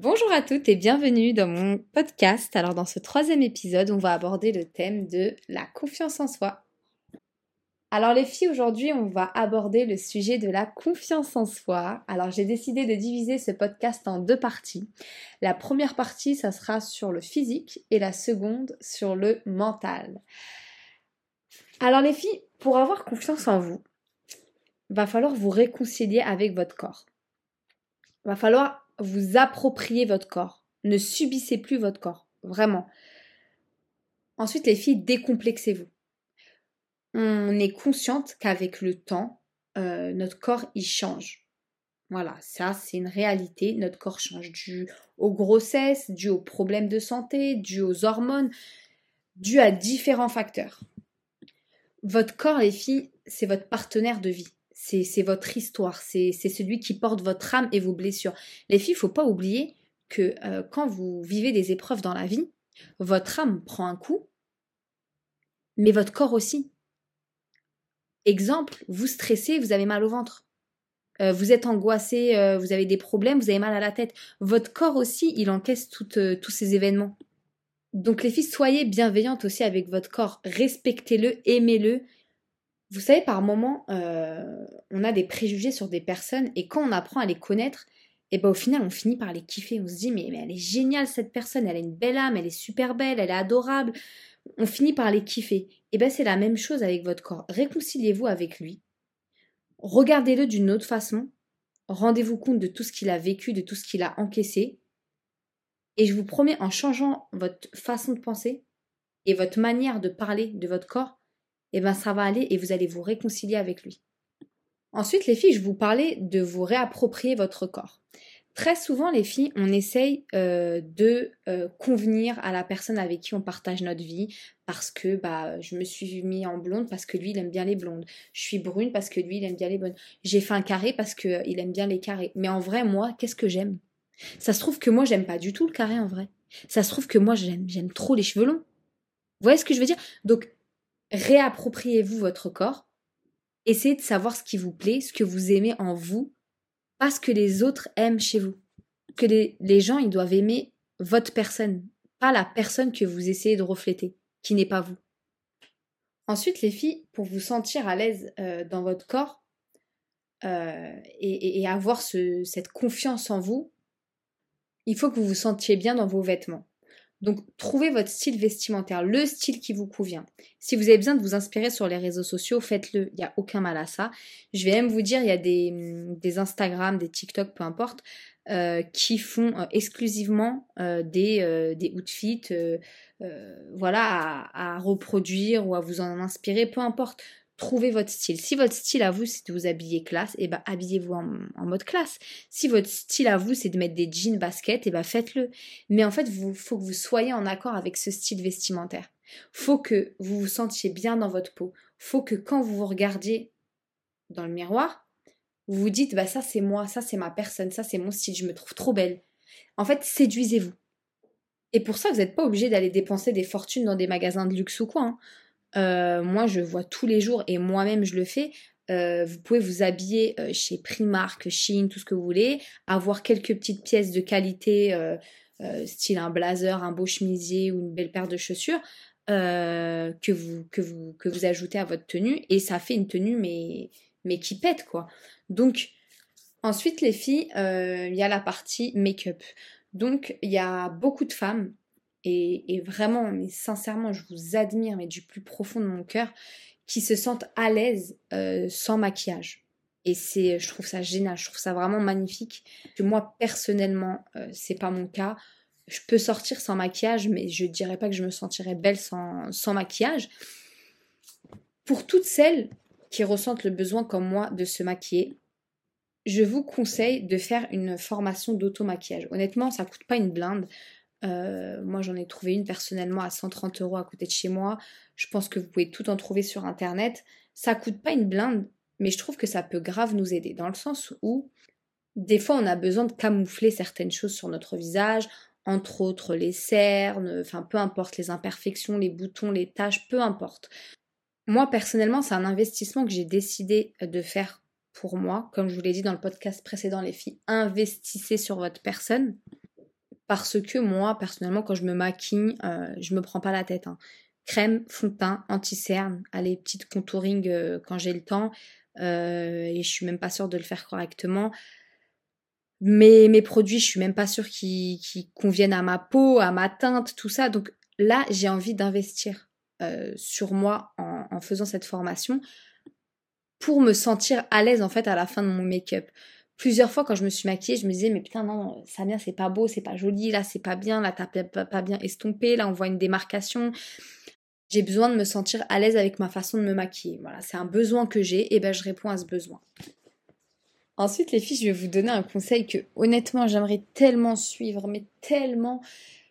Bonjour à toutes et bienvenue dans mon podcast. Alors dans ce troisième épisode, on va aborder le thème de la confiance en soi. Alors les filles, aujourd'hui on va aborder le sujet de la confiance en soi. Alors j'ai décidé de diviser ce podcast en deux parties. La première partie, ça sera sur le physique et la seconde sur le mental. Alors les filles, pour avoir confiance en vous, va falloir vous réconcilier avec votre corps. Va falloir vous appropriez votre corps. Ne subissez plus votre corps. Vraiment. Ensuite, les filles, décomplexez-vous. On est consciente qu'avec le temps, euh, notre corps, il change. Voilà, ça, c'est une réalité. Notre corps change dû aux grossesses, dû aux problèmes de santé, dû aux hormones, dû à différents facteurs. Votre corps, les filles, c'est votre partenaire de vie c'est votre histoire, c'est celui qui porte votre âme et vos blessures. Les filles, il faut pas oublier que euh, quand vous vivez des épreuves dans la vie, votre âme prend un coup, mais votre corps aussi. Exemple, vous stressez, vous avez mal au ventre. Euh, vous êtes angoissé, euh, vous avez des problèmes, vous avez mal à la tête. Votre corps aussi, il encaisse tous ces événements. Donc les filles, soyez bienveillantes aussi avec votre corps. Respectez-le, aimez-le vous savez, par moments, euh, on a des préjugés sur des personnes et quand on apprend à les connaître, et eh ben au final, on finit par les kiffer. On se dit, mais, elle est géniale cette personne, elle a une belle âme, elle est super belle, elle est adorable. On finit par les kiffer. Et eh ben c'est la même chose avec votre corps. Réconciliez-vous avec lui. Regardez-le d'une autre façon. Rendez-vous compte de tout ce qu'il a vécu, de tout ce qu'il a encaissé. Et je vous promets, en changeant votre façon de penser et votre manière de parler de votre corps, eh ben ça va aller et vous allez vous réconcilier avec lui. Ensuite, les filles, je vous parlais de vous réapproprier votre corps. Très souvent, les filles, on essaye euh, de euh, convenir à la personne avec qui on partage notre vie parce que bah, je me suis mis en blonde parce que lui, il aime bien les blondes. Je suis brune parce que lui, il aime bien les bonnes. J'ai fait un carré parce qu'il euh, aime bien les carrés. Mais en vrai, moi, qu'est-ce que j'aime? Ça se trouve que moi, j'aime pas du tout le carré en vrai. Ça se trouve que moi, j'aime, j'aime trop les cheveux longs. Vous voyez ce que je veux dire? Donc, réappropriez-vous votre corps, essayez de savoir ce qui vous plaît, ce que vous aimez en vous, pas ce que les autres aiment chez vous. Que les, gens, ils doivent aimer votre personne, pas la personne que vous essayez de refléter, qui n'est pas vous. Ensuite, les filles, pour vous sentir à l'aise euh, dans votre corps euh, et, avoir cette confiance en vous, il faut que vous vous sentiez bien dans vos vêtements. Donc, trouvez votre style vestimentaire, le style qui vous convient. Si vous avez besoin de vous inspirer sur les réseaux sociaux, faites-le. Il n'y a aucun mal à ça. Je vais même vous dire, il y a des, des Instagram, des TikTok, peu importe, euh, qui font euh, exclusivement euh, des, outfits voilà, à, reproduire ou à vous en inspirer, peu importe trouvez votre style. Si votre style à vous, c'est de vous habiller classe, eh ben habillez-vous en, mode classe. Si votre style à vous, c'est de mettre des jeans baskets, et eh ben faites-le. Mais en fait, il faut que vous soyez en accord avec ce style vestimentaire. Faut que vous vous sentiez bien dans votre peau. Faut que quand vous vous regardiez dans le miroir, vous vous dites, bah ça c'est moi, ça c'est ma personne, ça c'est mon style, je me trouve trop belle. En fait, séduisez-vous. Et pour ça, vous n'êtes pas obligé d'aller dépenser des fortunes dans des magasins de luxe ou quoi. Hein. Euh, moi, je vois tous les jours et moi-même, je le fais. Euh, vous pouvez vous habiller euh, chez Primark, Shein, tout ce que vous voulez, avoir quelques petites pièces de qualité, style un blazer, un beau chemisier ou une belle paire de chaussures, que, vous, ajoutez à votre tenue et ça fait une tenue mais, mais qui pète quoi. Donc, ensuite, les filles, il y a la partie make-up. Donc, il y a beaucoup de femmes et, vraiment, mais sincèrement, je vous admire, mais du plus profond de mon cœur, qui se sentent à l'aise euh, sans maquillage. Et c'est, je trouve ça génial, je trouve ça vraiment magnifique. Que moi, personnellement, euh, c'est pas mon cas. Je peux sortir sans maquillage, mais je dirais pas que je me sentirais belle sans, maquillage. Pour toutes celles qui ressentent le besoin, comme moi, de se maquiller, je vous conseille de faire une formation d'auto-maquillage. Honnêtement, ça coûte pas une blinde. Euh, moi, j'en ai trouvé une personnellement à 130 euros à côté de chez moi. Je pense que vous pouvez tout en trouver sur internet. Ça coûte pas une blinde, mais je trouve que ça peut grave nous aider dans le sens où des fois on a besoin de camoufler certaines choses sur notre visage, entre autres les cernes, enfin peu importe les imperfections, les boutons, les taches, peu importe. Moi personnellement, c'est un investissement que j'ai décidé de faire pour moi. Comme je vous l'ai dit dans le podcast précédent, les filles, investissez sur votre personne. Parce que moi, personnellement, quand je me maquille, euh, je me prends pas la tête. Hein. Crème, fond de teint, anti-cerne, allez, petite contouring euh, quand j'ai le temps. Euh, et je suis même pas sûre de le faire correctement. Mes produits, je suis même pas sûre qu'ils conviennent à ma peau, à ma teinte, tout ça. Donc là, j'ai envie d'investir sur moi en, faisant cette formation pour me sentir à l'aise en fait à la fin de mon make-up. Plusieurs fois quand je me suis maquillée, je me disais mais putain non, ça vient, c'est pas beau, c'est pas joli, là c'est pas bien, là t'as pas bien estompé, là on voit une démarcation. J'ai besoin de me sentir à l'aise avec ma façon de me maquiller. Voilà, c'est un besoin que j'ai et ben je réponds à ce besoin. Ensuite, les filles, je vais vous donner un conseil que honnêtement, j'aimerais tellement suivre, mais tellement,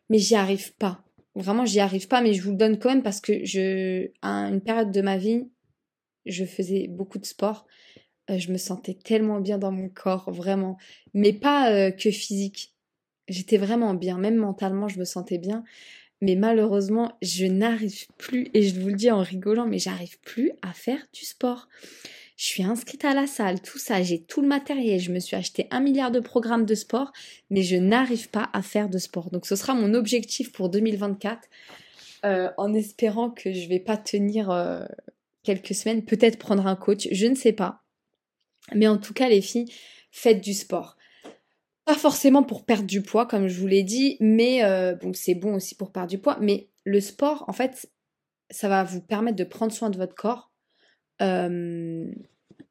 mais j'y arrive pas. Vraiment, j'y arrive pas, mais je vous le donne quand même parce que je, à une période de ma vie, je faisais beaucoup de sport. Euh, je me sentais tellement bien dans mon corps, vraiment. Mais pas euh, que physique. J'étais vraiment bien, même mentalement, je me sentais bien. Mais malheureusement, je n'arrive plus, et je vous le dis en rigolant, mais j'arrive plus à faire du sport. Je suis inscrite à la salle, tout ça, j'ai tout le matériel, je me suis acheté un milliard de programmes de sport, mais je n'arrive pas à faire de sport. Donc ce sera mon objectif pour 2024, euh, en espérant que je vais pas tenir quelques semaines, peut-être prendre un coach, je ne sais pas. Mais en tout cas, les filles, faites du sport. Pas forcément pour perdre du poids, comme je vous l'ai dit, mais euh, c'est bon aussi pour perdre du poids. Mais le sport, en fait, ça va vous permettre de prendre soin de votre corps, euh,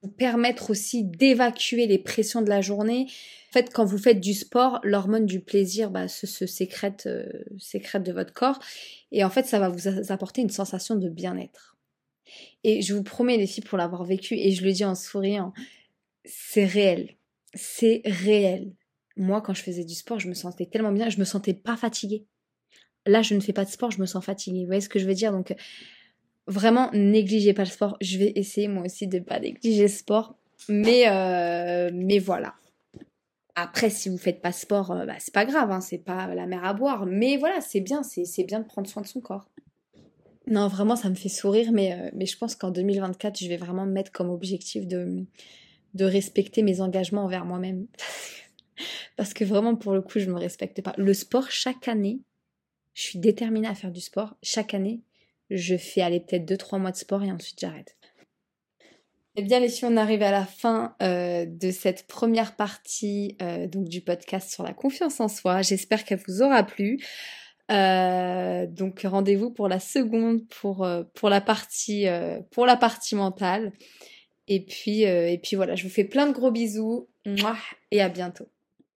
vous permettre aussi d'évacuer les pressions de la journée. En fait, quand vous faites du sport, l'hormone du plaisir bah, se, euh, sécrète de votre corps. Et en fait, ça va vous apporter une sensation de bien-être. Et je vous promets, les filles, pour l'avoir vécu, et je le dis en souriant, c'est réel. C'est réel moi, quand je faisais du sport, je me sentais tellement bien, je me sentais pas fatiguée. Là, je ne fais pas de sport, je me sens fatiguée. Vous voyez ce que je veux dire? Donc, vraiment, négligez pas le sport. Je vais essayer moi aussi de pas négliger le sport. Mais, euh, mais voilà. Après, si vous faites pas sport, euh, bah, c'est pas grave, hein, c'est pas la mer à boire. Mais voilà, c'est bien, c'est bien de prendre soin de son corps. Non, vraiment, ça me fait sourire, mais, euh, mais je pense qu'en 2024, je vais vraiment me mettre comme objectif de, de respecter mes engagements envers moi-même. Parce que vraiment, pour le coup, je me respecte pas. Le sport, chaque année, je suis déterminée à faire du sport. Chaque année, je fais aller peut-être 2-3 mois de sport et ensuite j'arrête. Eh bien, les filles, on arrive à la fin euh, de cette première partie euh, donc du podcast sur la confiance en soi. J'espère qu'elle vous aura plu. Euh, donc rendez-vous pour la seconde, pour, la partie, pour la partie mentale. Et puis, et puis voilà, je vous fais plein de gros bisous et à bientôt.